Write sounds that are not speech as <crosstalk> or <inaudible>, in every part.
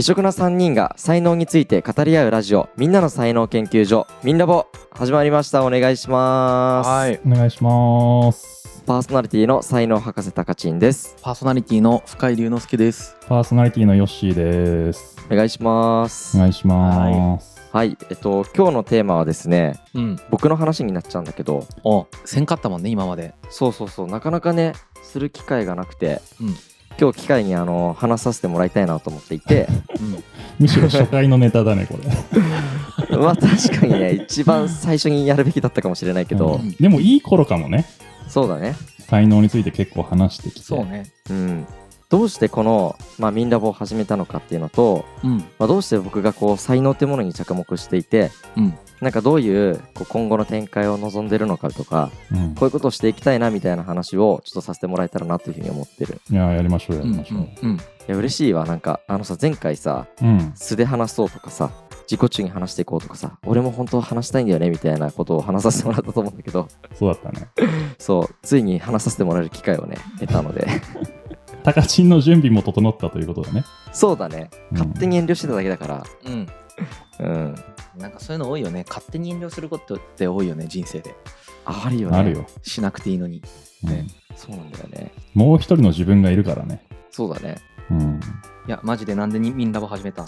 異色な3人が才能について語り合うラジオみんなの才能研究所みんなぼ始まりましたお願いしますはい。お願いします。パーソナリティの才能博士たかちんですパーソナリティの深井龍之介です。パーソナリティのヨッシーです。お願いしますお願いします。はいえっと今日のテーマはですねうん。僕の話になっちゃうんだけどお、せんかったもんね、今まで。そうそうそうなかなかねする機会がなくて、うん今日機会にあの話させてもらいたいなと思っていてうん。むしろ初回のネタだね、これ。<laughs> まあ確かにね一番最初にやるべきだったかもしれないけど、うんでもいい頃かもね。そうだね才能について結構話してきて。そうね。うんどうしてこの、まあ、ミンラボを始めたのかっていうのと、うん。まあ、どうして僕がこう才能ってものに着目していてうん。なんかどういうこう今後の展開を望んでるのかとかうんこういうことをしていきたいなみたいな話をちょっとさせてもらえたらなというふうに思ってるいや、やりましょう、やうん。りましょう。うん。いや嬉しいわなんかあのさ前回さうん。素で話そうとかさ自己中に話していこうとかさ俺も本当は話したいんだよねみたいなことを話させてもらったと思うんだけどそうだったね。<laughs> そうついに話させてもらえる機会をね得たのでタカチンの準備も整ったということだね。そうだねうん勝手に遠慮してただけだからうん。うんなんかそういうの多いよね。勝手に遠慮することって多いよね、人生で。あるよねあるよ。しなくていいのに。うんねそうなんだよねもう一人の自分がいるからね。そうだねうん。いや、マジでなんでにみんなも始めたん？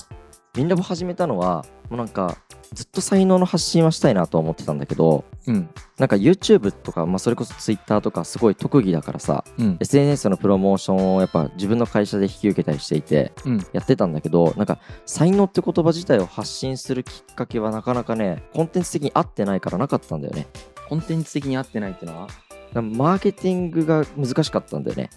ミンラボ始めたのはもうなんかずっと才能の発信はしたいなとは思ってたんだけどうん。なんか YouTube とか、まあ、それこそ Twitter とかすごい特技だからさうん。SNS のプロモーションをやっぱ自分の会社で引き受けたりしていてうん。やってたんだけどなんか才能って言葉自体を発信するきっかけはなかなかねコンテンツ的に合ってないからなかったんだよねコンテンツ的に合ってないってのは？マーケティングが難しかったんだよね。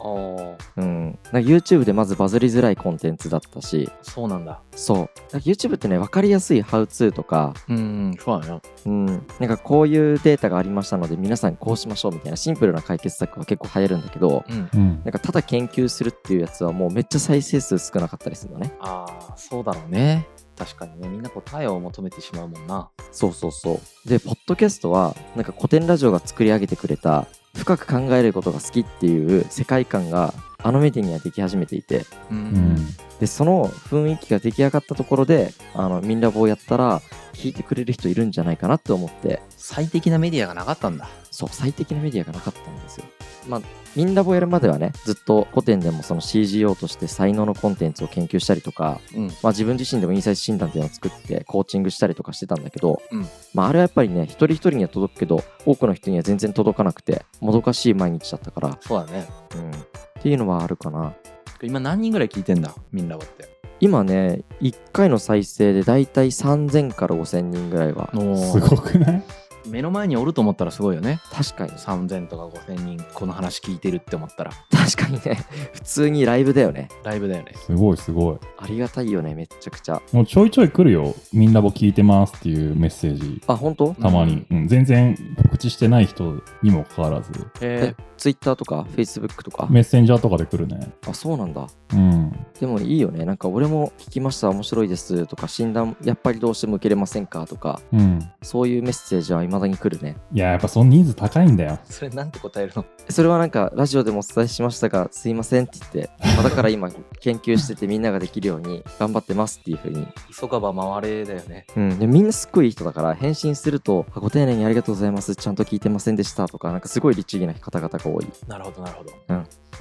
うん。なんか YouTube でまずバズりづらいコンテンツだったし。そうなんだ。そう。なんか YouTube ってね分かりやすいハウツーとか。うん、そう。うん、なんかこういうデータがありましたので皆さんこうしましょうみたいなシンプルな解決策は結構流行るんだけどうん。うん。なんかただ研究するっていうやつはもうめっちゃ再生数少なかったりするのね。ああ、そうだろうね。確かにね、みんな答えを求めてしまうもんな。そうそうそう。でポッドキャストはなんか古典ラジオが作り上げてくれた深く考えることが好きっていう世界観があのメディアにはでき始めていてううん。でその雰囲気が出来上がったところであのミンラボをやったら聞いてくれる人いるんじゃないかなって思って最適なメディアがなかったんだ。そう最適なメディアがなかったんですよ。まあミンラボやるまではねずっと古典でもその CGO として才能のコンテンツを研究したりとか、うん。まあ、自分自身でもインサイト診断っていうのを作ってコーチングしたりとかしてたんだけど、うん。まあ、あれはやっぱりね一人一人には届くけど多くの人には全然届かなくてもどかしい毎日だったから、そうだね。うん、っていうのはあるかな。今何人ぐらい聞いてんだ？みんなはって。今ね1回の再生でだいたい3000から5000人ぐらいは。すごくない？目の前におると思ったらすごいよね。確かに3000とか5000人この話聞いてるって思ったら確かにね <laughs> 普通にライブだよねライブだよね。すごいすごい。ありがたいよねめっちゃくちゃもうちょいちょい来るよ。みんなも聞いてますっていうメッセージ。あ本当？たまに、うん全然告知してない人にもかかわらず、え Twitter とか Facebook とかメッセンジャーとかで来るね。あそうなんだうん。でもいいよねなんか俺も聞きました面白いですとか診断やっぱりどうしても受けれませんかとかうん。そういうメッセージは未だに来るねいや、やっぱそのニーズ高いんだよ。それなんて答えるの？<laughs> それはなんかラジオでもお伝えしましたがすいませんって言って、<laughs> まあだから今研究しててみんなができるように頑張ってますっていう風に急がば回れだよね。うん、でみんなすっごいいい人だから返信するとあご丁寧にありがとうございますちゃんと聞いてませんでしたとかなんかすごい律儀な方々が多い。なるほどなるほど。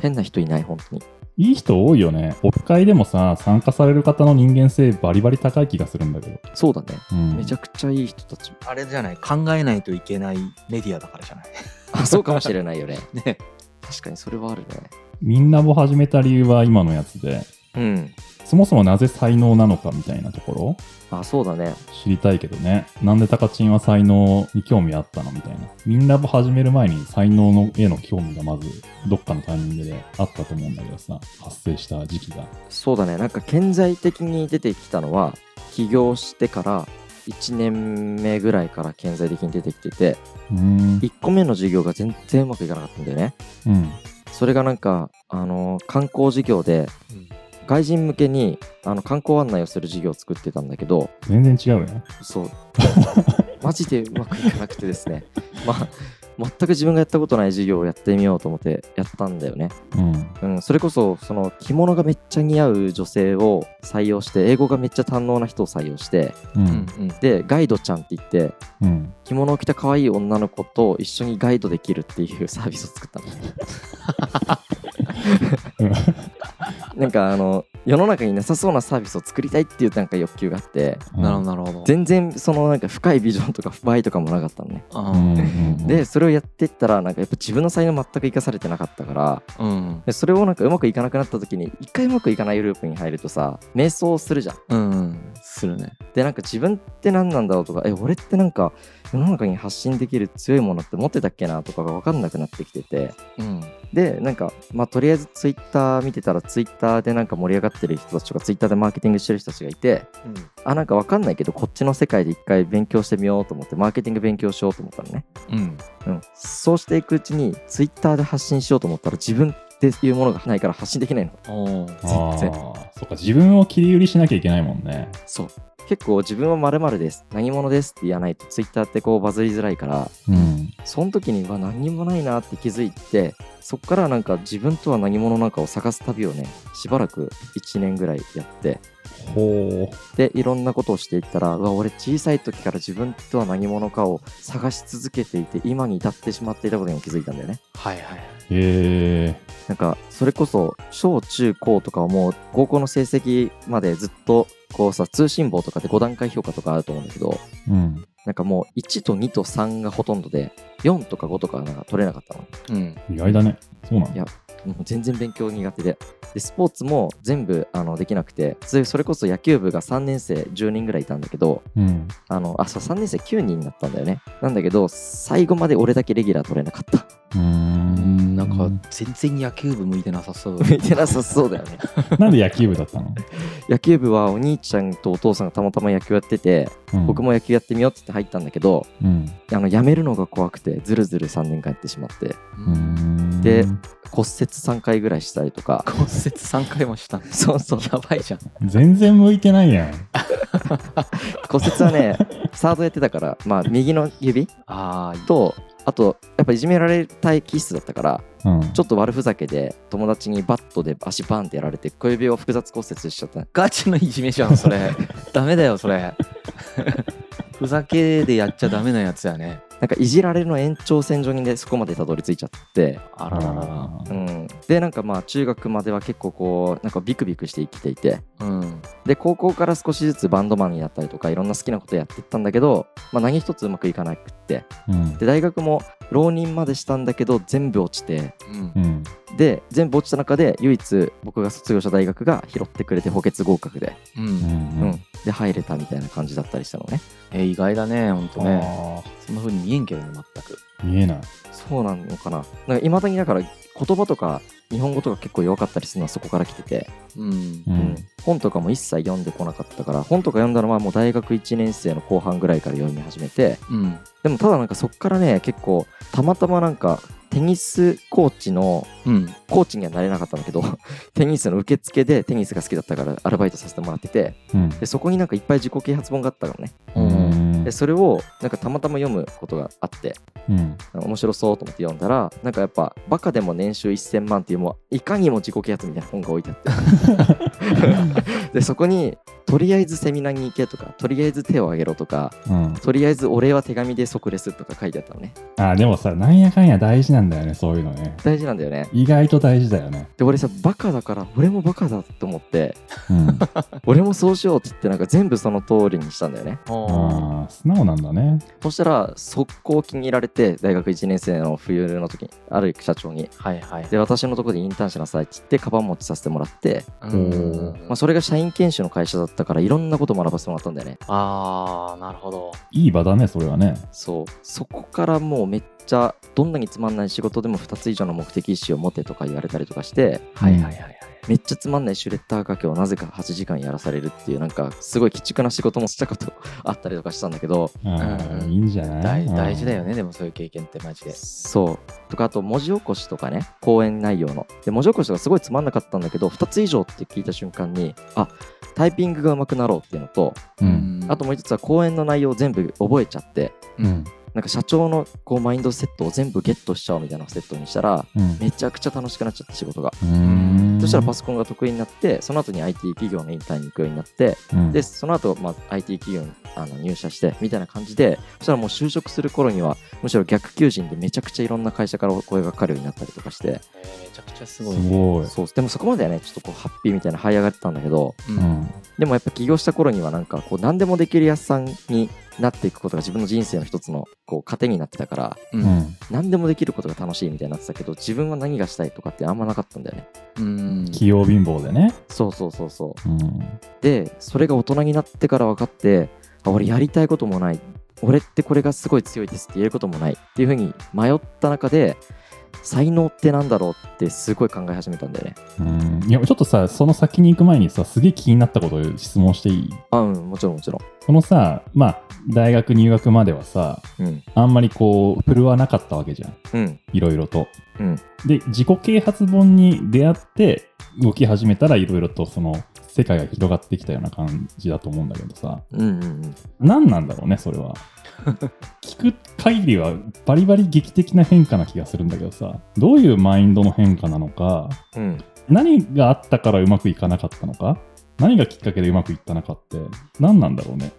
変な人いない本当に。いい人多いよね。オフ会でもさ、参加される方の人間性バリバリ高い気がするんだけど。そうだね。うん、めちゃくちゃいい人たち。あれじゃない？考えないといけないメディアだからじゃない？あそうかもしれないよね。<laughs> ね。確かにそれはあるね。みんなも始めた理由は今のやつで、うんそもそもなぜ才能なのかみたいなところ？あそうだね知りたいけどね。なんでタカチンは才能に興味あったの？みたいな。みんなも始める前に才能のへの興味がまずどっかのタイミングであったと思うんだけどさ、発生した時期が。そうだねなんか顕在的に出てきたのは起業してから1年目ぐらいから顕在的に出てきててうーん。1個目の授業が全然うまくいかなかったんだよねうん。それがなんかあの観光事業で外人向けにあの観光案内をする事業を作ってたんだけど全然違うよね。そう <laughs> マジでうまくいかなくてですね <laughs> まあ全く自分がやったことない授業をやってみようと思ってやったんだよね。うん。うん、それこそその着物がめっちゃ似合う女性を採用して英語がめっちゃ堪能な人を採用してう。うんんうんでガイドちゃんって言ってうん。着物を着た可愛い女の子と一緒にガイドできるっていうサービスを作ったの <laughs> <laughs> なんかあの世の中になさそうなサービスを作りたいっていうなんか欲求があってなるほどなるほど。全然そのなんか深いビジョンとかバイとかもなかったのね。でそれをやってったらなんかやっぱ自分の才能全く生かされてなかったからうん。でそれをなんかうまくいかなくなった時に一回うまくいかないループに入るとさ瞑想するじゃん。うんうん。するね。でなんか自分って何なんだろうとかえ俺ってなんか世の中に発信できる強いものって持ってたっけなとかが分かんなくなってきてて。うん。でなんかまあとりあえずツイッター見てたらツイッターでなんか盛り上がってる人たちとかツイッターでマーケティングしてる人たちがいてあなんか分かんないけどこっちの世界で一回勉強してみようと思ってマーケティング勉強しようと思ったのね、うん。うん、そうしていくうちにツイッターで発信しようと思ったら自分っていうものがないから発信できないの。全然。あ、そっか、自分を切り売りしなきゃいけないもんね。そう。結構自分は〇〇です。何者ですって言わないとツイッターってこうバズりづらいからうん。その時には何にもないなって気づいてそっからなんか自分とは何者なのかを探す旅をねしばらく1年ぐらいやってほでいろんなことをしていったらうわ俺小さい時から自分とは何者かを探し続けていて今に至ってしまっていたことに気づいたんだよねはいはい。う。へえ。なんかそれこそ小中高とかはもう高校の成績までずっとこうさ通信簿とかで5段階評価とかあると思うんだけどうん。なんかもう1と2と3がほとんどで4とか5とかなんか取れなかったのうん。意外だね。そうなんだ。いやもう全然勉強苦手で。でスポーツも全部あのできなくて。それそれこそ野球部が3年生10人ぐらいいたんだけどうん。あのあそう3年生9人になったんだよね。なんだけど最後まで俺だけレギュラー取れなかった。うーん。なんか全然野球部向いてなさそう。向いてなさそうだよね。<laughs> なんで野球部だったの、野球部はお兄ちゃんとお父さんがたまたま野球やってて、うん、僕も野球やってみようって言って入ったんだけどうん。あの辞めるのが怖くてずるずる3年間やってしまって。ううーんで骨折3回ぐらいしたりとか骨折3回もした。<laughs> そうそうやばいじゃん。全然向いてないやん。<laughs> 骨折はねサードやってたからまあ右の指とあとやっぱいじめられたい気質だったからうん。ちょっと悪ふざけで友達にバットで足バンってやられて小指を複雑骨折しちゃったガチのいじめじゃん、それ。ダメだよ、それ。<laughs> ふざけでやっちゃダメなやつやね。なんかいじられるの延長線上にねそこまでたどり着いちゃって、あらららら。あーうん、でなんかまあ中学までは結構こうなんかビクビクして生きていてうん。で高校から少しずつバンドマンになったりとかいろんな好きなことやっていったんだけど、まあ、何一つうまくいかなくってうん。で大学も浪人までしたんだけど全部落ちてうんう。ん。で全部落ちた中で唯一僕が卒業した大学が拾ってくれて補欠合格で、うん。うん。うんで入れたみたいな感じだったりしたのねえー意外だね、ほんとね。あそんな風に見えんけどね、全く。ー見えない。そうなのかななんかいまだにだから言葉とか日本語とか結構弱かったりするのはそこから来てて、うんう。うんん本とかも一切読んでこなかったから本とか読んだのはもう大学1年生の後半ぐらいから読み始めてうん。でもただなんかそっからね結構たまたまなんかテニスコーチのうん。コーチにはなれなかったんだけど <laughs> テニスの受付でテニスが好きだったからアルバイトさせてもらっててうん。でそこになんかいっぱい自己啓発本があったからねうんでそれをなんかたまたま読むことがあってうん。面白そうと思って読んだらなんかやっぱバカでも年収1000万っていうもういかにも自己啓発みたいな本が置いてあって <laughs> でそこにとりあえずセミナーに行けとかとりあえず手を挙げろとかうん。とりあえずお礼は手紙で即レスとか書いてあったのねあー、でもさ、なんやかんや大事なんだよね、そういうのね。大事なんだよね意外と大事だよね。で俺さバカだから俺もバカだと思ってうん。<laughs> 俺もそうしようって言ってなんか全部その通りにしたんだよねああ、素直なんだね。そしたら速攻気に入られて大学1年生の冬の時にある社長にはいはい。で私のところでインターンしなさいって言ってカバン持ちさせてもらって、うんまあ、それが社員研修の会社だったからいろんなこと学ばせてもらったんだよねあー、なるほど。いい場だね、それはね。そうそこからもうめっちゃどんなにつまんない仕事でも2つ以上の目的意思を持てとか言われたりとかしてはいはいはいはい。めっちゃつまんないシュレッダー掛けをなぜか8時間やらされるっていうなんかすごい鬼畜な仕事もしたことあったりとかしたんだけどうんいいんじゃない？大大事だよね。ね、でもそういう経験ってマジで。そうとかあと文字起こしとかね講演内容ので文字起こしとかすごいつまんなかったんだけど2つ以上って聞いた瞬間にあタイピングが上手くなろうっていうのとうん。あともう一つは講演の内容を全部覚えちゃってうん。なんか社長のこうマインドセットを全部ゲットしちゃおうみたいなセットにしたらうんめちゃくちゃ楽しくなっちゃって仕事が、うーんそしたらパソコンが得意になってその後に IT 企業のインターンに行くようになってうんでその後、まあ IT 企業にあの入社してみたいな感じでそしたらもう就職する頃にはむしろ逆求人でめちゃくちゃいろんな会社からお声がかかるようになったりとかしてえーめちゃくちゃすすごいね。ごい。そうでもそこまではねちょっとこうハッピーみたいな這い上がってたんだけどううんん。でもやっぱ起業した頃にはなんかこう何でもできるやつさんになっていくことが自分の人生の一つのこう糧になってたからううんん。何でもできることが楽しいみたいになってたけど自分は何がしたいとかってあんまなかったんだよねうん器用貧乏でね。そうそうそうそううん。でそれが大人になってから分かってあ俺やりたいこともない俺ってこれがすごい強いですって言えることもないっていうふうに迷った中で才能ってなんだろうってすごい考え始めたんだよねうん。いや、ちょっとさ、その先に行く前にさ、すげえ気になったことを質問していい？あうんもちろんもちろんそのさ、まあ、大学入学まではさ、うんあんまりこう、振るわなかったわけじゃん。うんいろいろと。うんで、自己啓発本に出会って、動き始めたらいろいろとその、世界が広がってきたような感じだと思うんだけどさ、うんうんうん。何なんだろうね、それは。<laughs> 聞く限りはバリバリ劇的な変化な気がするんだけどさ、どういうマインドの変化なのか、うん。何があったからうまくいかなかったのか、何がきっかけでうまくいったのかって、何なんだろうね。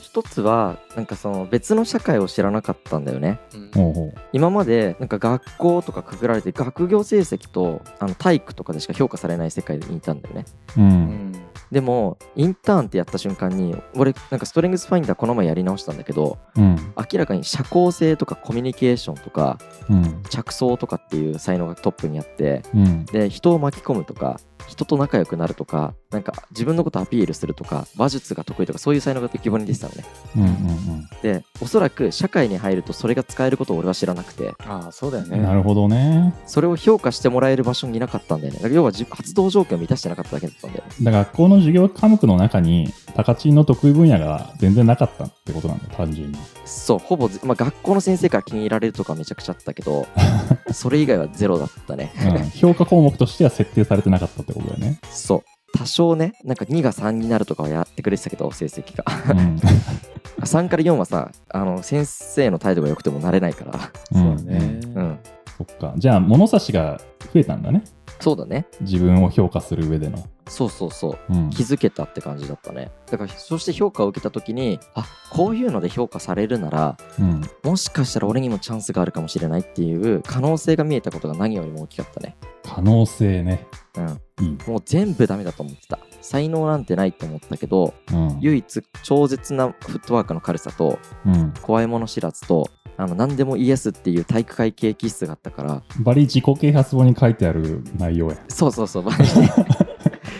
一つはなんかその別の社会を知らなかったんだよねうん。今までなんか学校とかくぐられて学業成績とあの体育とかでしか評価されない世界にいたんだよねう。うんんでもインターンってやった瞬間に俺なんかストレングスファインダーこの前やり直したんだけどうん。明らかに社交性とかコミュニケーションとかうん。着想とかっていう才能がトップにあってうん。で人を巻き込むとか人と仲良くなるとかなんか自分のことアピールするとか話術が得意とかそういう才能が基本に出てたのねうん。うん。でおそらく社会に入るとそれが使えることを俺は知らなくてああ、そうだようん。なね。るほどね。それを評価してもらえる場所にいなかったんだよねだから要はじ発動条件を満たしてなかっただけだったんだよねだから学校の授業科目の中に、高知の得意分野が全然なかったってことなんだ、単純に。そうほぼぜ、まあ、学校の先生から気に入られるとかめちゃくちゃあったけど <laughs> それ以外はゼロだったねうん、評価項目としては設定されてなかったってことだよね。そう多少ねなんか2が3になるとかはやってくれてたけど成績がうん。<laughs> 3から4はさあの先生の態度が良くてもなれないからうんそうだね。うんそっか。じゃあ、物差しが増えたんだね。そうだね自分を評価する上での。そうそうそううん。気づけたって感じだったねだからそして評価を受けた時にあこういうので評価されるならうん。もしかしたら俺にもチャンスがあるかもしれないっていう可能性が見えたことが何よりも大きかったね可能性ね。うんいい。もう全部ダメだと思ってた才能なんてないって思ったけどうん。唯一超絶なフットワークの軽さとうん。怖いもの知らずとあの何でもイエスっていう体育会系気質があったからバリ自己啓発本に書いてある内容や。そうそうそうマジで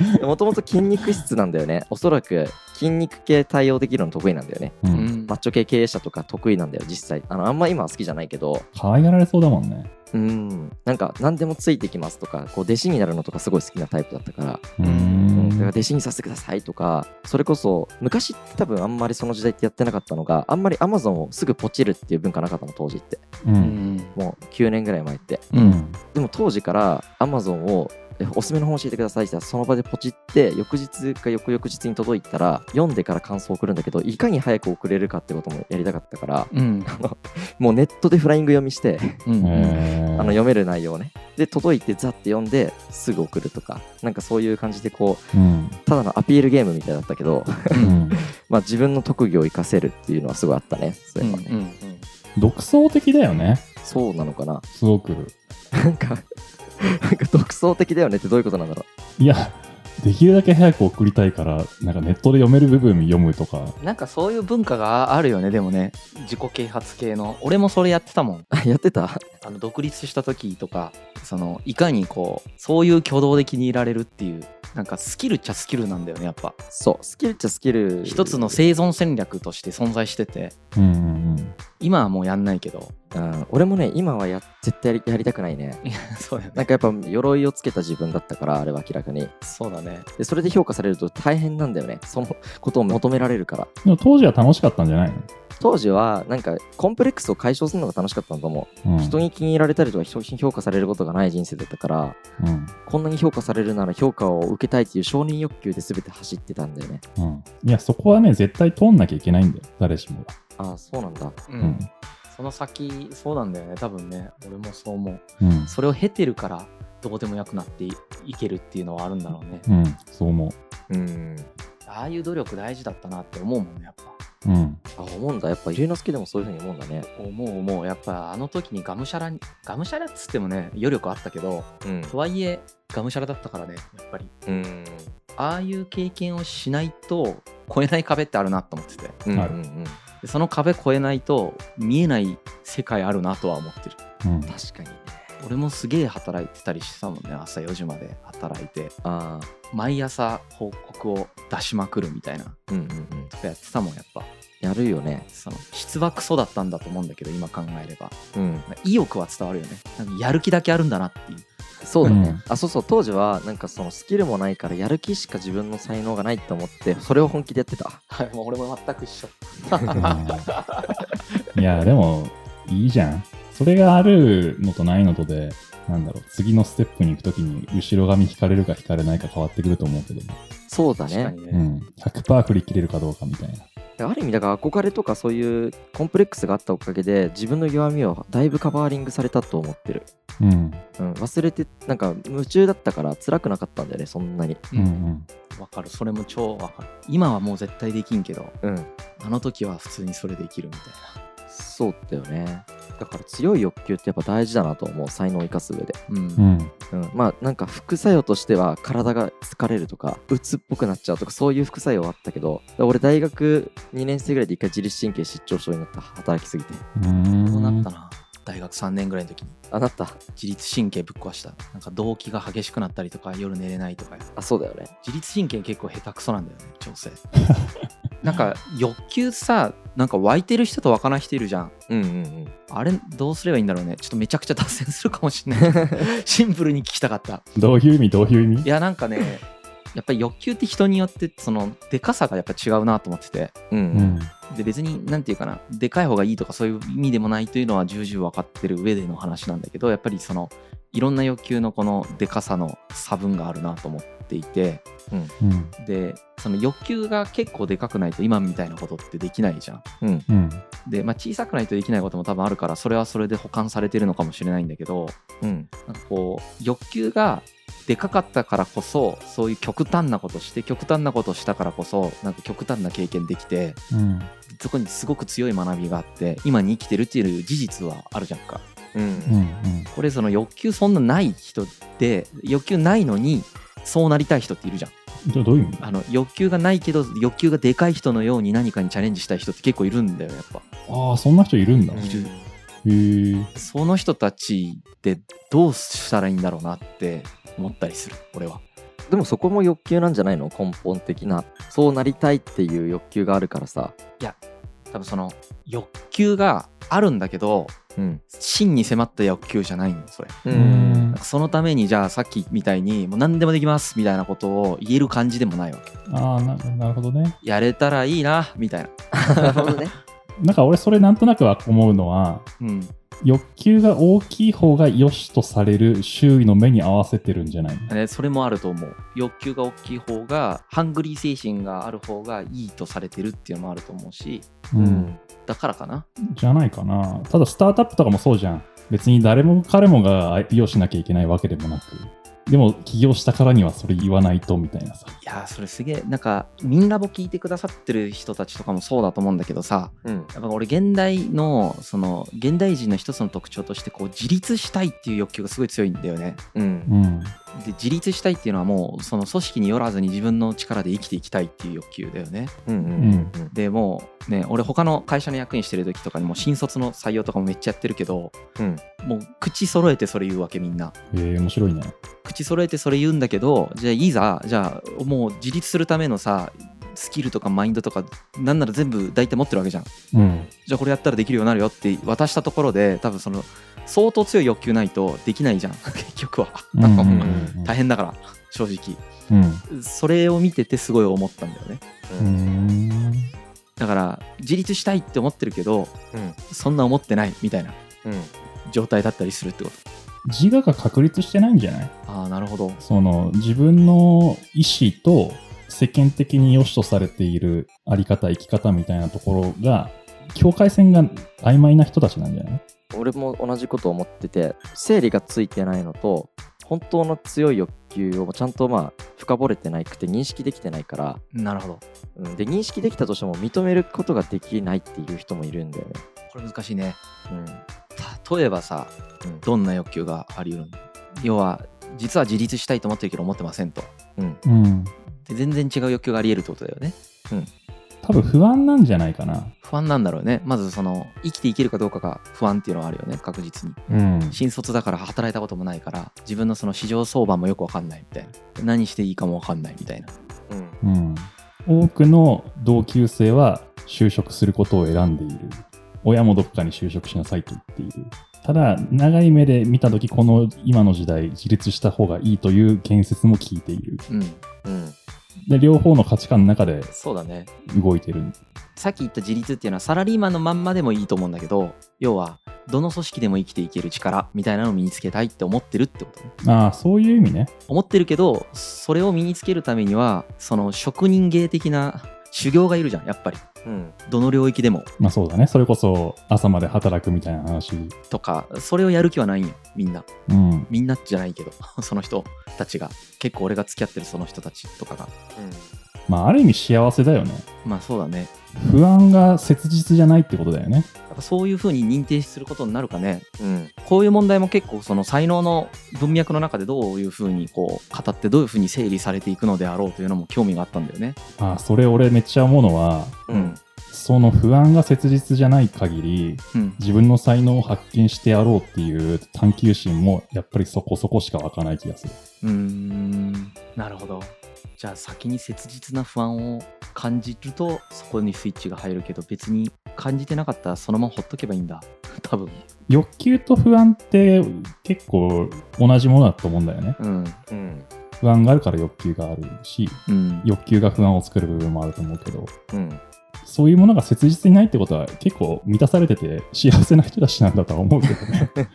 <laughs> もともと筋肉質なんだよねおそらく筋肉系対応できるの得意なんだよねう。うんんマッチョ系経営者とか得意なんだよ実際あのあんま今は好きじゃないけど可愛がられそうだもんね。うんなんか何でもついてきますとかこう弟子になるのとかすごい好きなタイプだったからうんだからん。弟子にさせてくださいとかそれこそ昔って多分あんまりその時代ってやってなかったのがあんまり Amazon をすぐポチるっていう文化なかったの当時ってう。うんんもう9年ぐらい前ってううんん。でも当時から Amazon をえおすすめの本教えてください。って言ったらその場でポチって翌日か翌々日に届いたら読んでから感想を送るんだけどいかに早く送れるかってこともやりたかったからうん。<laughs> もうネットでフライング読みしてうん。えー。あの読める内容をね。で届いてザッて読んですぐ送るとかなんかそういう感じでこううん。ただのアピールゲームみたいだったけどうん。<laughs> まあ自分の特技を活かせるっていうのはすごいあったね。そういうのはね、うん。独創的だよね。そうなのかな。すごく。<laughs> なんかなんか独創的だよねってどういうことなんだろいや、できるだけ早く送りたいから、なんかネットで読める部分読むとか。なんかそういう文化があるよねでもね。自己啓発系の。俺もそれやってたもん。う <laughs> やってた？あの独立した時とかそのいかにこうそういう挙動で気に入られるっていうなんかスキルっちゃスキルなんだよねやっぱ。そうスキルっちゃスキル。一つの生存戦略として存在してて。うんうん。今はもうやんないけどうん。俺もね今はや絶対やりやりたくないね。い <laughs> やそうね。なんかやっぱ鎧をつけた自分だったからあれは明らかに。そうだね。でそれで評価されると大変なんだよね。そのことを求められるから。でも当時は楽しかったんじゃない当時はなんかコンプレックスを解消するのが楽しかったんだと思う、の、うん、人に気に入られたりとか人に評価されることがない人生だったからうん。こんなに評価されるなら評価を受けたいっていう承認欲求で全て走ってたんだよね。うん。いや、そこはね、絶対通んなきゃいけないんだよ、誰しも。が。うああそうなんだ。ううんん。その先そうなんだよね。多分ね俺もそう思う。うん。それを経てるからどうでもよくなっていいけるっていうのはあるんだろうね。うん、そう思う。ん。ああいう努力大事だったなって思うもんねやっぱ。う。うん。あ思うんだ。やっぱ龍之介でもそういうふうに思うんだね。思う思う。やっぱあの時にがむしゃらにがむしゃらっつってもね余力あったけどうん。とはいえがむしゃらだったからねやっぱり。うん。ああいう経験をしないと越えない壁ってあるなと思ってて。あるうんうんうん。でその壁越えないと見えない世界あるなとは思ってる。うん。確かにね。俺もすげえ働いてたりしてたもんね朝4時まで働いて。ああ毎朝報告を出しまくるみたいな。うんうんうん。とかやってたもんやっぱやるよね。その質はクソだったんだと思うんだけど今考えれば。うん。意欲は伝わるよね。なんかやる気だけあるんだなっていう。そうだね、うん。あそうそう当時はなんかそのスキルもないからやる気しか自分の才能がないって思ってそれを本気でやってた。はいもう俺も全く一緒。いや、でも、いいじゃん。それがあるのとないのとで、なんだろう、次のステップに行くときに、後ろ髪引かれるか引かれないか変わってくると思うけどね。そうだね。ね、うん。100%振り切れるかどうかみたいな。ある意味だから憧れとかそういうコンプレックスがあったおかげで自分の弱みをだいぶカバーリングされたと思ってる、うん。うん、忘れてなんか夢中だったから辛くなかったんだよねそんなに。うんうん。わかる。それも超わかる。今はもう絶対できんけどうん。あの時は普通にそれできるみたいそうだよね。だから強い欲求ってやっぱ大事だなと思う才能を生かす上で、なうん、うん。うん、まあなんか副作用としては体が疲れるとか鬱っぽくなっちゃうとかそういう副作用はあったけど俺大学2年生ぐらいで一回自律神経失調症になった働きすぎて。うーん。そうなったな。大学3年ぐらいの時に。あなった。自律神経ぶっ壊した。なんか動悸が激しくなったりとか夜寝れないとか。あそうだよね。自律神経結構下手くそなんだよね調整 <laughs> なんか欲求さなんか湧いてる人と湧かない人いるじゃん。うんうんうん。あれどうすればいいんだろうね。ちょっとめちゃくちゃ脱線するかもしれない。<laughs> シンプルに聞きたかった。どういう意味？どういう意味？いやなんかねやっぱり欲求って人によってそのでかさがやっぱ違うなと思ってて。うんううん。ん。で別に何て言うかなでかい方がいいとかそういう意味でもないというのは重々分かってる上での話なんだけどやっぱりそのいろんな欲求のこのでかさの差分があるなと思っていてうん。でその欲求が結構でかくないと今みたいなことってできないじゃん。うんうん。で、まあ、小さくないとできないことも多分あるからそれはそれで保管されてるのかもしれないんだけどうんなんかこう欲求がでかかったからこそそういう極端なことして極端なことしたからこそなんか極端な経験できてうん。そこにすごく強い学びがあって今に生きてるっていう事実はあるじゃんかうん。うん。これその欲求そんなない人で欲求ないのにそうなりたい人っているじゃん。どどういう意味？あの欲求がないけど欲求がでかい人のように何かにチャレンジしたい人って結構いるんだよやっぱ。ああ、そんな人いるんだ。うんへるえ。その人たちってどうしたらいいんだろうなって思ったりする俺は。でもそこも欲求なんじゃないの？根本的な。そうなりたいっていう欲求があるからさ。多分その欲求があるんだけどうん。真に迫った欲求じゃないんよそれ。ううん。んそのためにじゃあさっきみたいにもう何でもできますみたいなことを言える感じでもないわけ。ああ、ななるほどね。やれたらいいなみたいな。なるほどね。<laughs> なんか俺それなんとなくは思うのは、うん。欲求が大きい方が良しとされる周囲の目に合わせてるんじゃないねそれもあると思う。欲求が大きい方がハングリー精神がある方がいいとされてるっていうのもあると思うし。う。うんだからかなじゃないかな。ただスタートアップとかもそうじゃん。別に誰も彼もが IP をしなきゃいけないわけでもなく。でも起業したからにはそれ言わないとみたいなさ。いやーそれすげえなんかミンラボ聞いてくださってる人たちとかもそうだと思うんだけどさうんやっぱ俺現代のその現代人の一つの特徴としてこう自立したいっていう欲求がすごい強いんだよねうんうん。で自立したいっていうのはもうその組織によらずに自分の力で生きていきたいっていう欲求だよね。うんうんでもうね俺他の会社の役員してる時とかにも新卒の採用とかもめっちゃやってるけどうん。もう口揃えてそれ言うわけみんな。えー、面白いね。口揃えてそれ言うんだけどじゃあいざじゃあもう自立するためのさスキルとかマインドとかなんなら全部大体持ってるわけじゃん。うん。じゃあこれやったらできるようになるよって渡したところで多分その相当強い欲求ないとできないじゃん。<laughs> 結局は。うん。うんうん。大変だから正直。うん。それを見ててすごい思ったんだよね。うーん。だから自立したいって思ってるけどうん。そんな思ってないみたいなうん。状態だったりするってこと。自我が確立してないんじゃない？ああなるほど。その自分の意思と世間的に良しとされているあり方生き方みたいなところが境界線が曖昧な人たちなんじゃない？俺も同じこと思ってて整理がついてないのと本当の強い欲求をちゃんとまあ深掘れてないくて認識できてないから、なるほど。うん、で認識できたとしても認めることができないっていう人もいるんだよね。これ難しいね。うん。例えばさうん。どんな欲求があり得るの？要は実は自立したいと思ってるけど思ってませんと。うん。うん。で全然違う欲求があり得るってことだよね多分不安なんじゃないかな。不安なんだろうねまずその生きていけるかどうかが不安っていうのはあるよね確実にうん。新卒だから働いたこともないから自分のその市場相場もよくわかんないみたいな何していいかもわかんないみたいなうんうん。多くの同級生は就職することを選んでいる。親もどっかに就職しなさいと言っている。ただ、長い目で見たとき、この今の時代、自立した方がいいという言説も聞いている。うんうんで、両方の価値観の中でそうだね動いてる。さっき言った自立っていうのはサラリーマンのまんまでもいいと思うんだけど要はどの組織でも生きていける力みたいなのを身につけたいって思ってるってことねああ、そういう意味ね。思ってるけどそれを身につけるためにはその職人芸的な修行がいるじゃんやっぱりうん。どの領域でも。まあそうだね。それこそ朝まで働くみたいな話。とかそれをやる気はないんよ。みんな。うん。みんなじゃないけど <laughs> その人たちが。結構俺が付き合ってるその人たちとかがまあある意味幸せだよね。まあそうだね不安が切実じゃないってことだよね。やっぱそういうふうに認定することになるかねうんこういう問題も結構その才能の文脈の中でどういうふうにこう語ってどういうふうに整理されていくのであろうというのも興味があったんだよね。ああ、それ俺めっちゃ思うのは、うんその不安が切実じゃない限り、うん、自分の才能を発見してやろうっていう探求心もやっぱりそこそこしか湧かない気がする。うーんなるほど。じゃあ先に切実な不安を感じるとそこにスイッチが入るけど別に感じてなかったらそのままほっとけばいいんだ <laughs> 多分。欲求と不安って結構同じものだと思うんだよね。うんうん不安があるから欲求があるし、うん欲求が不安を作る部分もあると思うけど、うんそういうものが切実にないってことは結構満たされてて幸せな人たちなんだとは思うけどね。<laughs>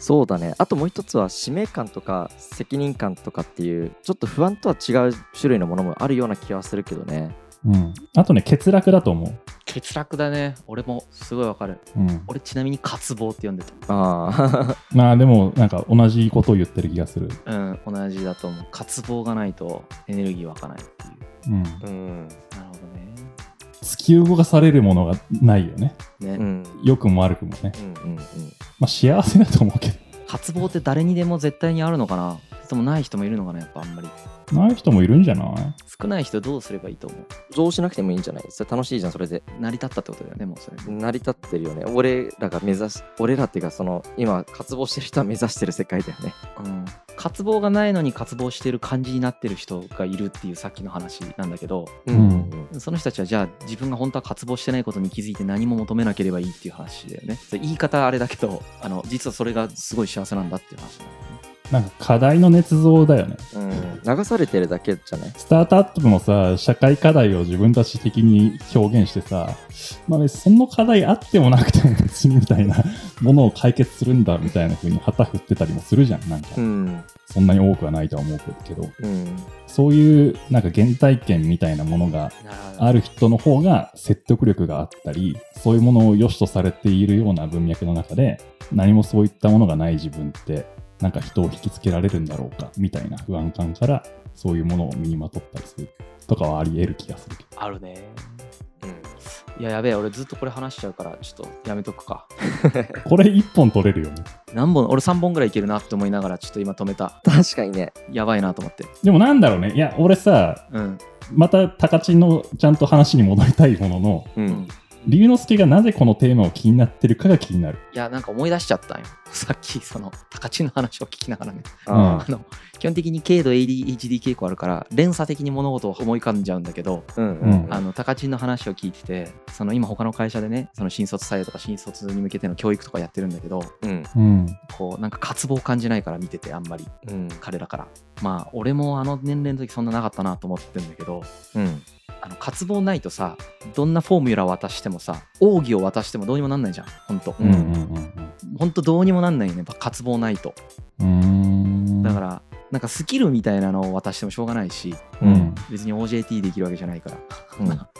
そうだねあともう一つは使命感とか責任感とかっていうちょっと不安とは違う種類のものもあるような気はするけどねうん。あとね、欠落だと思う。欠落だね俺もすごいわかるうん。俺ちなみに渇望って呼んでたああ <laughs> まあでもなんか同じことを言ってる気がする。うん同じだと思う渇望がないとエネルギー湧かないっていううん。うんなるほどね突き動かされるものがないよね。ね、うん良くも悪くもね。うんうんまあ幸せだと思うけど。渇望って誰にでも絶対にあるのかなそれともない人もいるのかなやっぱあんまりない人もいるんじゃない？少ない人どうすればいいと思う？どうしなくてもいいんじゃない？それ楽しいじゃんそれで。成り立ったってことだよねもうそれ。成り立ってるよね。俺らが目指し俺らっていうかその今渇望してる人は目指してる世界だよね。うん。渇望がないのに渇望してる感じになってる人がいるっていうさっきの話なんだけどん。その人たちはじゃあ自分が本当は渇望してないことに気づいて何も求めなければいいっていう話だよね。言い方あれだけどあの実はそれがすごい幸せなんだっていう話なんだよねなんか課題の捏造だよね。うん。流されてるだけじゃない？スタートアップもさ、社会課題を自分たち的に表現してさ、まあ、その課題あってもなくても <laughs> 別にみたいなものを解決するんだみたいな風に旗振ってたりもするじゃん。なんか、ん。そんなに多くはないとは思うけど、うん。そういうなんか原体験みたいなものがある人の方が説得力があったり、そういうものを良しとされているような文脈の中で、何もそういったものがない自分って、なんか人を引きつけられるんだろうか、みたいな不安感から、そういうものを身にまとったりするとかはあり得る気がするけど。あるね。うん。いややべえ俺ずっとこれ話しちゃうからちょっとやめとくか。<laughs> これ一本取れるよね。何本？俺3本ぐらいいけるなって思いながらちょっと今止めた。<laughs> 確かにね。やばいなと思って。でもなんだろうね。いや、俺さ、うん。また高知のちゃんと話に戻りたいものの、ううんん龍之介がなぜこのテーマを気になってるかが気になる。いやなんか思い出しちゃったんよ。<laughs> さっきその高知の話を聞きながらね。ああの基本的に軽度 ADHD 傾向あるから連鎖的に物事を思い浮かんじゃうんだけど、ーうん。うん。あの高知の話を聞いててその今他の会社でねその新卒採用とか新卒に向けての教育とかやってるんだけどうん。うん。こうなんか渇望を感じないから見ててあんまり。うん。彼らから。まあ俺もあの年齢の時そんななかったなと思ってるんだけどうんあの渇望ないとさどんなフォーミュラ渡してもさ奥義を渡してもどうにもなんないじゃん。ほんとうんうんうんほん。とどうにもなんないよね。やっぱ渇望ないと。だからなんかスキルみたいなのを渡してもしょうがないしうん。別に OJT できるわけじゃないから、うん。<laughs>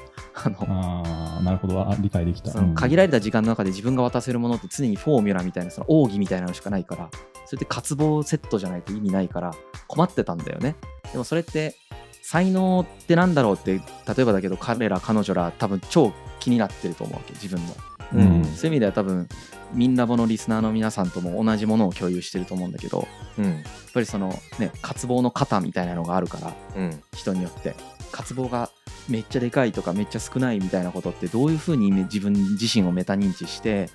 あのああ、なるほど。あ理解できた。その限られた時間の中で自分が渡せるものって常にフォーミュラみたいなその奥義みたいなのしかないからそれって渇望セットじゃないと意味ないから困ってたんだよね。でもそれって才能ってなんだろうって例えばだけど彼ら彼女ら多分超気になってると思うわけ自分のうん。そういう意味では多分みんなぼのリスナーの皆さんとも同じものを共有してると思うんだけどやうん。っぱりそのね渇望の型みたいなのがあるからうん。人によって。渇望がめっちゃでかいとかめっちゃ少ないみたいなことってどういうふうに自分自身をメタ認知して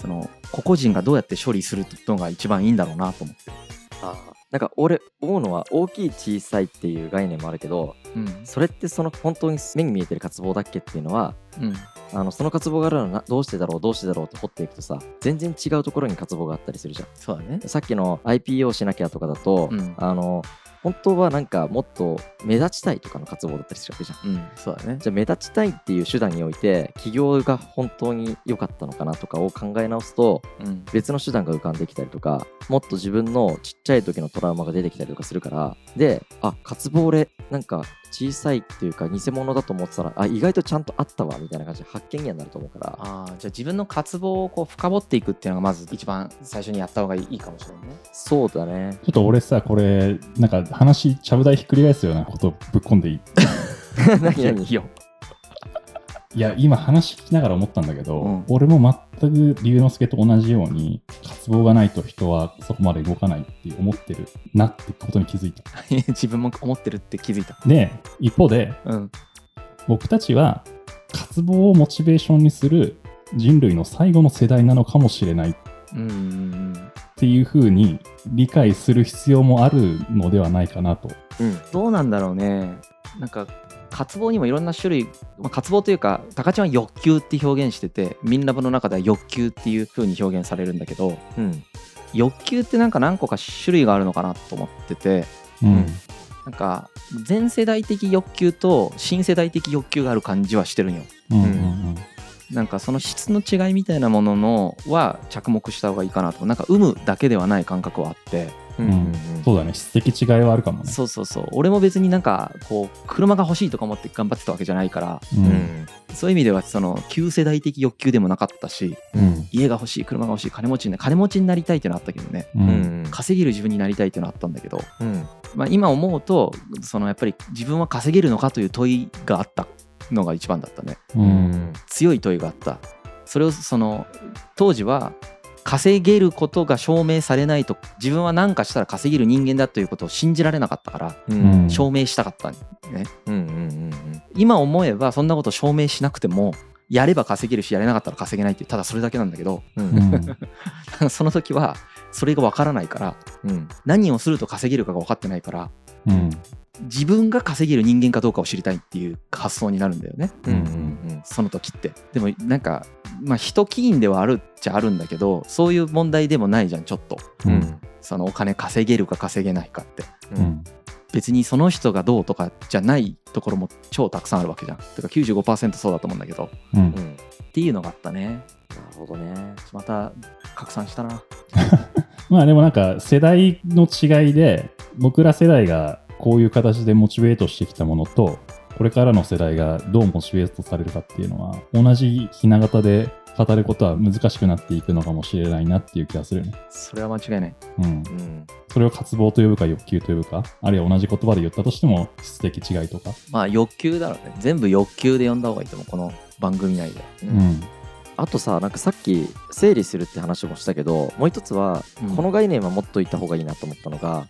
その個々人がどうやって処理するのが一番いいんだろうなと思って。あーなんか俺思うのは大きい小さいっていう概念もあるけどうん。それってその本当に目に見えてる渇望だっけっていうのはうん。あのその渇望があるのはなどうしてだろうどうしてだろうって掘っていくとさ全然違うところに渇望があったりするじゃん。そうだね。さっきの IPO しなきゃとかだと、うん。あの本当はなんかもっと目立ちたいとかの渇望だったりするわけじゃんうん、そうだね。じゃあ目立ちたいっていう手段において企業が本当に良かったのかなとかを考え直すとうん、別の手段が浮かんできたりとかもっと自分のちっちゃい時のトラウマが出てきたりとかするからであ渇望俺なんか小さいっていうか偽物だと思ってたらあ意外とちゃんとあったわみたいな感じで発見にはなると思うから。ああ、じゃあ自分の渇望をこう深掘っていくっていうのがまず一番最初にやった方がいいかもしれないね。そうだね。ちょっと俺さ、これ、なんか話、ちゃぶ台ひっくり返すようなことぶっ込んでいい？<laughs> 何何？よ。いや、今話聞きながら思ったんだけど、うん。俺も全く龍之介と同じように、渇望がないと人はそこまで動かないって思ってるなってことに気づいた。<laughs> 自分も思ってるって気づいた。で、一方で、うん。僕たちは渇望をモチベーションにする人類の最後の世代なのかもしれないっうんうんうん。ていうふうに理解する必要もあるのではないかなと。うんどうなんだろうね。なんか、渇望にもいろんな種類、まあ、渇望というか、高ちゃんは欲求って表現してて、ミンラボの中では欲求っていう風に表現されるんだけど、うん欲求ってなんか何個か種類があるのかなと思ってて、うん。なんか、全世代的欲求と新世代的欲求がある感じはしてるんよ。うんうんなんかその質の違いみたいなもののは着目した方がいいかなと。なんか有むだけではない感覚はあって、うんうんそうだね。質的違いはあるかもね。そうそうそう。俺も別になんかこう車が欲しいとか思って頑張ってたわけじゃないから、う。うんんそういう意味ではその旧世代的欲求でもなかったし、うん。家が欲しい、車が欲しい、金持ちにな金持ちになりたいっていうのはあったけどね。う。うんん稼げる自分になりたいっていうのはあったんだけど、うんまあ、今思うとそのやっぱり自分は稼げるのかという問いがあったのが一番だったねう。うんん強い問いがあったそれをその当時は稼げることが証明されないと自分は何かしたら稼げる人間だということを信じられなかったからうんうん証明したかったねうんうん今思えばそんなこと証明しなくてもやれば稼げるしやれなかったら稼げないっていうただそれだけなんだけどうんううんん。<laughs> その時はそれが分からないからうん何をすると稼げるかが分かってないからうん。自分が稼げる人間かどうかを知りたいっていう発想になるんだよね。うんうんその時って。でもなんかまあ人起因ではあるっちゃあるんだけどそういう問題でもないじゃんちょっと。う。うん。んそのお金稼げるか稼げないかって。ううん。ん。別にその人がどうとかじゃないところも超たくさんあるわけじゃん。てか95%そうだと思うんだけど。うんうん。っていうのがあったね。なるほどね。また拡散したな。<laughs> まあでもなんか世代の違いで僕ら世代がこういう形でモチベートしてきたものとこれからの世代がどうモチベートされるかっていうのは同じひな形で語ることは難しくなっていくのかもしれないなっていう気がするね。それは間違いないうん。うんそれを渇望と呼ぶか欲求と呼ぶか、あるいは同じ言葉で言ったとしても質的違いとか。まあ欲求だろうね全部欲求で呼んだ方がいいと思うこの番組内でうん。あとさなんかさっき整理するって話もしたけどもう一つは、うん。この概念は持っといた方がいいなと思ったのが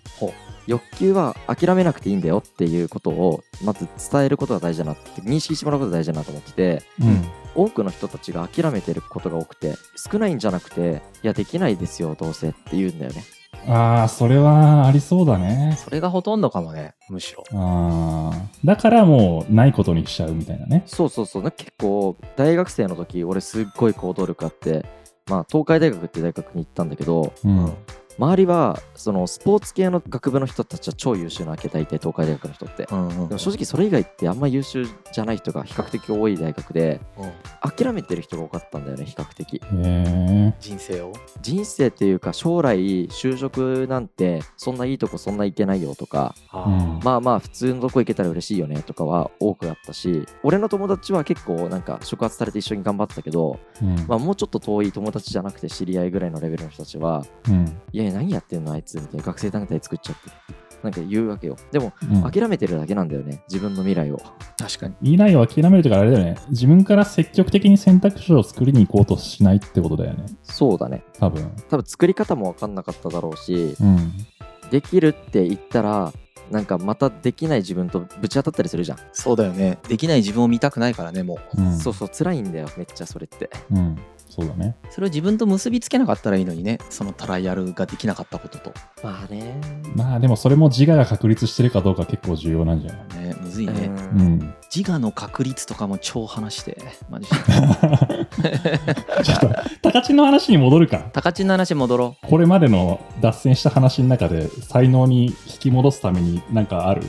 欲求は諦めなくていいんだよっていうことをまず伝えることが大事だなって認識してもらうことが大事だなと思っててうん。多くの人たちが諦めてることが多くて少ないんじゃなくていやできないですよどうせって言うんだよねああ、それはありそうだね。それがほとんどかもねむしろああ。だからもうないことにしちゃうみたいなね。そうそうそう結構大学生の時俺すっごい行動力あってまあ東海大学って大学に行ったんだけどうん。周りはそのスポーツ系の学部の人たちは超優秀なわけ大体東海大学の人って、うんうんでも正直それ以外ってあんま優秀じゃない人が比較的多い大学で諦めてる人が多かったんだよね比較的。人生を？人生っていうか将来就職なんてそんないいとこそんな行けないよとかうん。まあまあ普通のとこ行けたら嬉しいよねとかは多くあったし俺の友達は結構なんか触発されて一緒に頑張ってたけど、うん。まあ、もうちょっと遠い友達じゃなくて知り合いぐらいのレベルの人たちはうん。いやいや何やってんのあいつみたいな学生団体作っちゃって。なんか言うわけよ。でもうん。諦めてるだけなんだよね。自分の未来を。確かに。いいないを諦めるとかあれだよね。自分から積極的に選択肢を作りに行こうとしないってことだよね。そうだね。多分。多分作り方も分かんなかっただろうしうん。できるって言ったらなんかまたできない自分とぶち当たったりするじゃん、そうだよね。できない自分を見たくないからねもう。うん。そうそう辛いんだよめっちゃそれって。うんそうだね。それを自分と結びつけなかったらいいのにね。そのトライアルができなかったことと。まあね。まあでもそれも自我が確立してるかどうか結構重要なんじゃない？ねむずいね、うん。うん。自我の確率とかも超話してマジで。<laughs> ちょっと高知の話に戻るか。高知の話戻ろこれまでの脱線した話の中で才能に引き戻すためになんかある？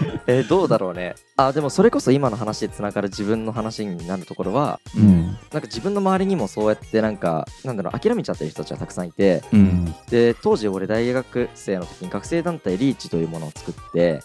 <laughs> えーどうだろうね。あでもそれこそ今の話でつながる自分の話になるところはううん。なんか自分の周りにもそうやってなんかなんだろう諦めちゃってる人たちがたくさんいてううん。で当時俺大学生の時に学生団体リーチというものを作って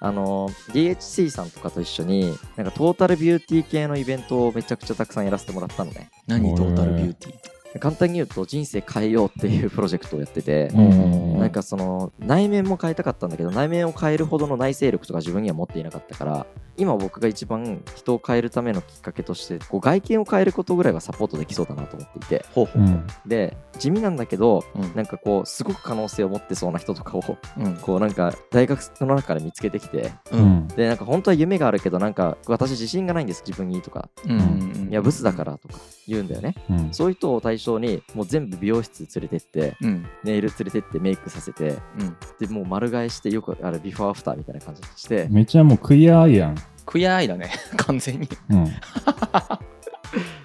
あの DHC さんとかと一緒になんかトータルビューティー系のイベントをめちゃくちゃたくさんやらせてもらったのね。何トータルビューティー？簡単に言うと人生変えようっていうプロジェクトをやってて、うん。なんかその内面も変えたかったんだけど内面を変えるほどの内省力とか自分には持っていなかったから今僕が一番人を変えるためのきっかけとしてこう外見を変えることぐらいはサポートできそうだなと思っていて。ほうん。で地味なんだけどうん。なんかこうすごく可能性を持ってそうな人とかをうん。こうなんか大学の中で見つけてきてううん。んでなんか本当は夢があるけどなんか私自信がないんです自分にとか。いやブスだからとか言うんだよね。うん。そういう人を対象にもう全部美容室連れてってうん。ネイル連れてってメイクさせてうん。でもう丸替えしてよくあるビフォーアフターみたいな感じにして。めっちゃもうクイアアイやん。クイアアイだね。<laughs> 完全に。うん <laughs>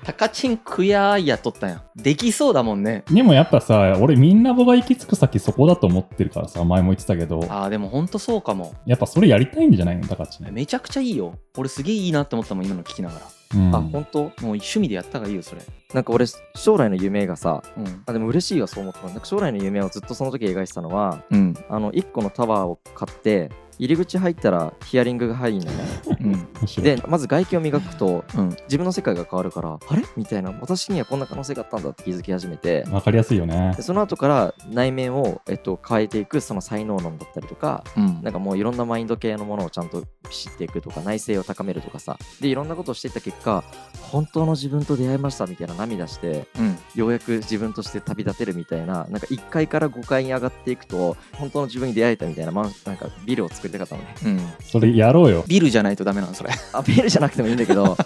タカチンクイアアイやっとったんや。できそうだもんね。でもやっぱさ俺みんなぼが行き着く先そこだと思ってるからさ前も言ってたけど。あーでもほんとそうかも。やっぱそれやりたいんじゃないの高知ね、めちゃくちゃいいよ。俺すげえいいなって思ったもん今の聞きながら。うん、あ本当もう趣味でやった方がいいよそれ。なんか俺将来の夢がさうん。あでも嬉しいわそう思ったなんか将来の夢をずっとその時描いてたのはうん。あの1個のタワーを買って入り口入ったらヒアリングが入るのね。うん。でまず外見を磨くとうん。自分の世界が変わるからあれ？みたいな。私にはこんな可能性があったんだって気づき始めて。わかりやすいよね。でその後から内面を、えっと、変えていくその才能論だったりとかうん。なんかもういろんなマインド系のものをちゃんと知っていくとか内省を高めるとかさ。でいろんなことをしていった結果本当の自分と出会いましたみたいな涙してうん。ようやく自分として旅立てるみたいななんか1階から5階に上がっていくと本当の自分に出会えたみたいな,、ま、なんかビルを作りたかったのね。うん。それやろうよ。ビルじゃないとダメなのそれ。<laughs> あビルじゃなくてもいいんだけど <laughs>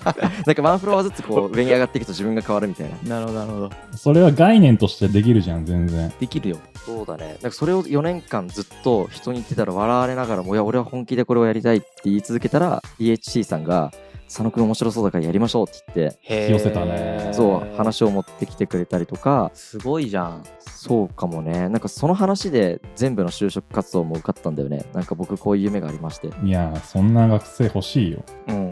なんかワンフロアずつこう <laughs> 上に上がっていくと自分が変わるみたいな。なるほどなるほど。それは概念としてできるじゃん全然。できるよ。そうだね。なんかそれを4年間ずっと人に言ってたら笑われながらもいや俺は本気でこれをやりたいって言い続けたら DHC さんが佐野くん面白そうだからやりましょうって言ってへ引き寄せたね。そう話を持ってきてくれたりとか。すごいじゃん。そうかもね。なんかその話で全部の就職活動も受かったんだよね。なんか僕こういう夢がありまして。いやそんな学生欲しいよ。うん。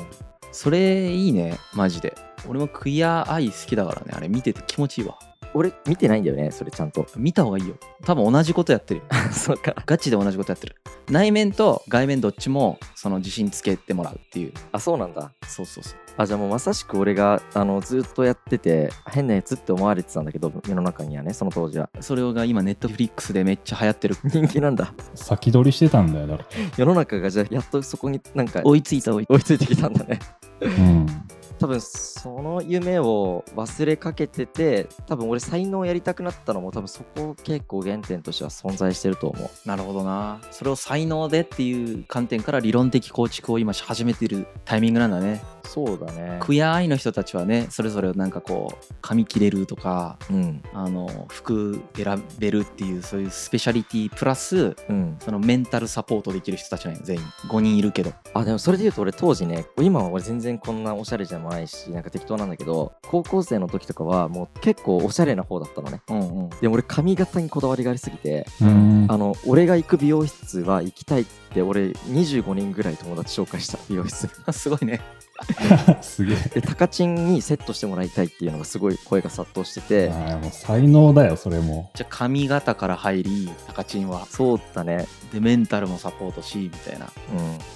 それいいねマジで。俺もクイアアイ好きだからね。あれ見てて気持ちいいわ俺見てないんだよねそれちゃんと。見た方がいいよ。多分同じことやってるよ。<laughs> そうか。ガチで同じことやってる。内面と外面どっちもその自信つけてもらうっていう。あそうなんだ。そうそうそう。あじゃあもうまさしく俺があのずっとやってて変なやつって思われてたんだけど世の中にはねその当時は。それが今ネットフリックスでめっちゃ流行ってる。人気なんだ。先取りしてたんだよだか <laughs> 世の中がじゃあやっとそこになんか追いついた追いついてきたんだね。らうん <laughs> 多分その夢を忘れかけてて多分俺才能をやりたくなったのも多分そこ結構原点としては存在してると思う。なるほどな。それを才能でっていう観点から理論的構築を今し始めてるタイミングなんだね。そうだね。クイアアイの人たちはねそれぞれなんかこう髪切れるとかうん。あの服選べるっていうそういうスペシャリティプラスうん。そのメンタルサポートできる人たちなんよ全員。5人いるけど。あでもそれで言うと俺当時ね今は俺全然こんなおしゃれじゃもないしなんか適当なんだけど高校生の時とかはもう結構おしゃれな方だったのね。うんうん。でも俺髪型にこだわりがありすぎてうん。あの俺が行く美容室は行きたいって俺25人ぐらい友達紹介した美容室。<laughs> すごいね。<laughs> すげえ。でタカチンにセットしてもらいたいっていうのがすごい声が殺到してて。もう才能だよ、それも。じゃあ髪型から入りタカチンは。そうだね。でメンタルもサポートしみたいな。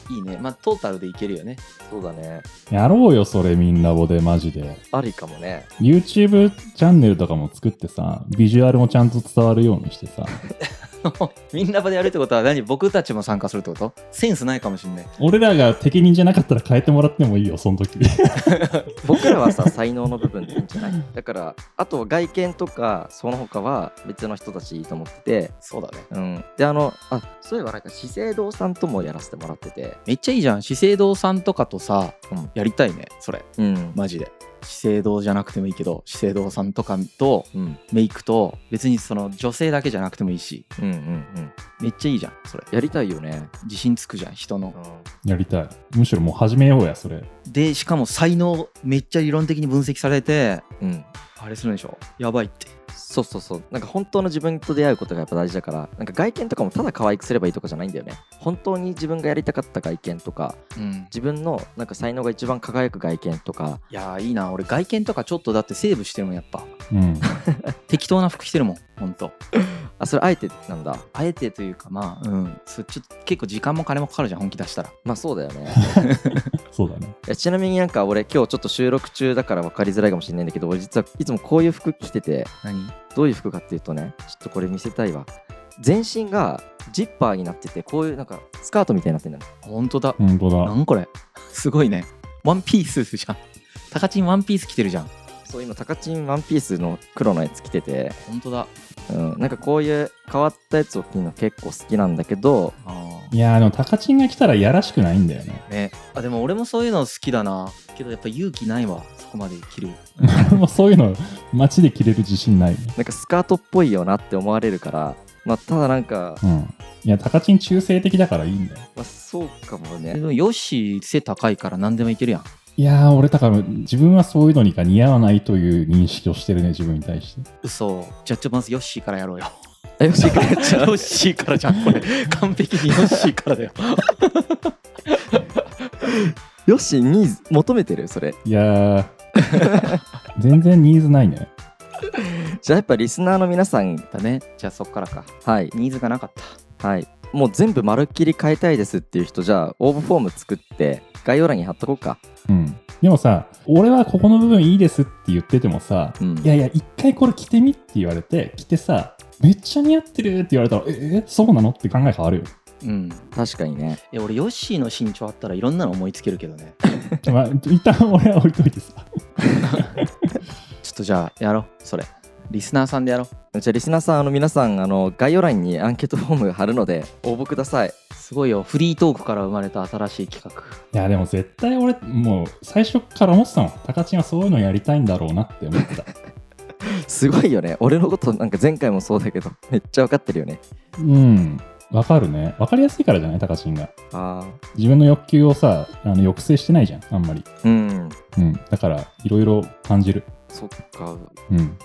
うん。いいね。まあトータルでいけるよね。そうだね。やろうよ、それみんなぼで、マジで。ありかもね。YouTube チャンネルとかも作ってさ、ビジュアルもちゃんと伝わるようにしてさ、<laughs> <laughs> みんな場でやるってことは何？僕たちも参加するってこと？センスないかもしんない。俺らが適任じゃなかったら変えてもらってもいいよ、その時。<laughs> 僕らはさ才能の部分でいいんじゃない？だからあと外見とかその他は別の人たちいいと思ってて。そうだね。うん。であのあそういえばなんか資生堂さんともやらせてもらってて。めっちゃいいじゃん。資生堂さんとかとさ、うん。やりたいねそれ。うん。マジで資生堂じゃなくてもいいけど資生堂さんとかとうん。メイクと別にその女性だけじゃなくてもいいし。うんうんうん。めっちゃいいじゃんそれ。やりたいよね。自信つくじゃん人の。やりたい。むしろもう始めようや、それ。でしかも才能めっちゃ理論的に分析されてうん、うん、あれするんでしょ。やばいってそうそうそう。なんか本当の自分と出会うことがやっぱ大事だからなんか外見とかもただ可愛くすればいいとかじゃないんだよね。本当に自分がやりたかった外見とかうん。自分のなんか才能が一番輝く外見とか。いやーいいな。俺外見とかちょっとだってセーブしてるもんやっぱ。うん。<laughs> 適当な服着てるもんほんとあそれあえてなんだ。あえてというかまあうん。そちょっと結構時間も金もかかるじゃん本気出したら。まあそうだよね。<laughs> そうだね。いやちなみになんか俺今日ちょっと収録中だから分かりづらいかもしれないんだけど俺実はいつもこういう服着てて何？どういう服かっていうとねちょっとこれ見せたいわ。全身がジッパーになっててこういうなんかスカートみたいになってるんだほんとだ。本当だ。なんこれ？すごいね。ワンピースじゃん。タカチンワンピース着てるじゃんそう今タカチンワンピースの黒のやつ着てて、ほんとだ。うん、なんかこういう変わったやつを着るの結構好きなんだけど。あいやー、でも、タカチンが来たらやらしくないんだよね。ーね。あでも俺もそういうの好きだな。けどやっぱ勇気ないわ。そこまで着る。<laughs> もうそういうの、街で着れる自信ない。ね。なんかスカートっぽいよなって思われるから。まあただなんか、うん。いや、タカチン中性的だからいいんだよ。まあ、そうかもね。でもヨッシー背高いから何でもいけるやんいやー、俺、だから、自分はそういうのにが似合わないという認識をしてるね、自分に対して。嘘。じゃあちょまずヨッシーからやろうよ。えよしかやっちゃヨうッシーからじゃんこれ。完璧にヨッシーからだよ。<laughs> よしニーズ求めてるそれ。いやー、全然ニーズないね。<laughs> じゃあやっぱリスナーの皆さんだね。じゃあそっからか。はい。ニーズがなかった。はいもう全部まるっきり変えたいですっていう人じゃあ応募フォーム作って概要欄に貼っとこうかうん。でもさ、俺はここの部分いいですって言っててもさ、うんいやいや、一回これ着てみって言われて、着てさ、めっちゃ似合ってるって言われたら、ええそうなのって考え変わるよ。うん確かにねいや俺ヨッシーの身長あったらいろんなの思いつけるけどね <laughs> まあ、一旦俺は置いといてさ。<laughs> <laughs> ちょっとじゃあやろうそれリスナーさんでやろうじゃあリスナーさんあの皆さんあの概要欄にアンケートフォーム貼るので応募くださいすごいよフリートークから生まれた新しい企画いや、でも絶対俺、もう最初から思ってたもん。タカチンはそういうのやりたいんだろうなって思ってた。<laughs> すごいよね俺のことなんか前回もそうだけどめっちゃ分かってるよねうん。わかるね。わかりやすいからじゃない？タカチンが。あ自分の欲求をさ、あの抑制してないじゃん、あんまり。あうんうん。だから、いろいろ感じる。そっかうん。